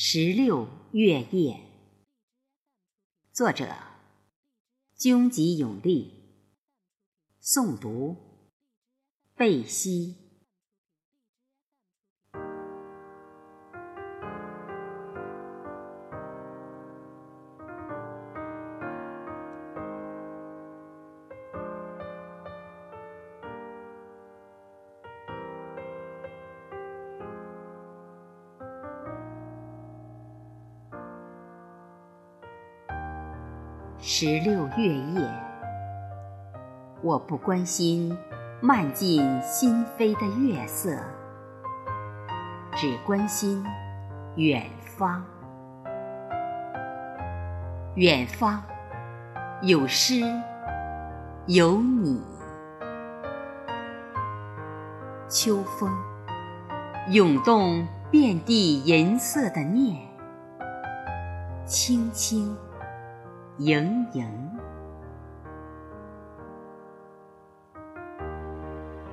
十六月夜，作者：军吉永利，诵读：贝西。十六月夜，我不关心漫进心扉的月色，只关心远方。远方有诗，有你。秋风涌动遍地银色的念，轻轻。盈盈，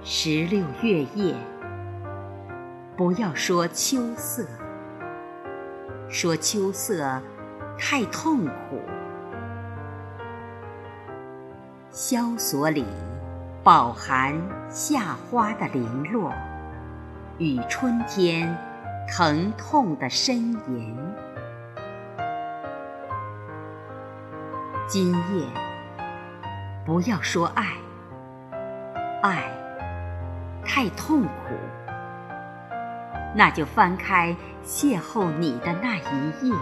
十六月夜，不要说秋色，说秋色太痛苦。萧索里饱含夏花的零落，与春天疼痛的呻吟。今夜，不要说爱，爱太痛苦，那就翻开邂逅你的那一页，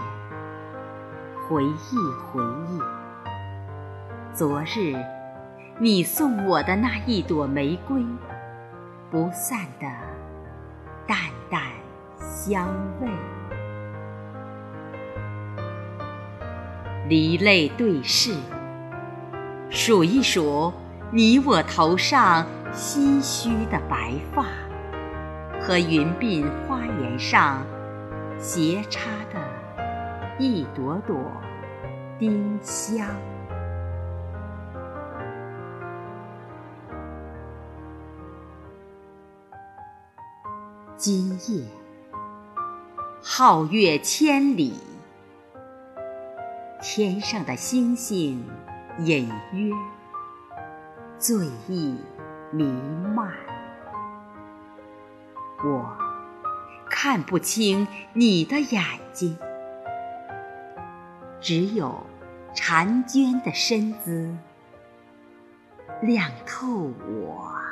回忆回忆，昨日你送我的那一朵玫瑰，不散的淡淡香味。离泪对视，数一数你我头上唏嘘的白发，和云鬓花颜上斜插的一朵朵丁香。今夜，皓月千里。天上的星星隐约，醉意弥漫，我看不清你的眼睛，只有婵娟的身姿亮透我。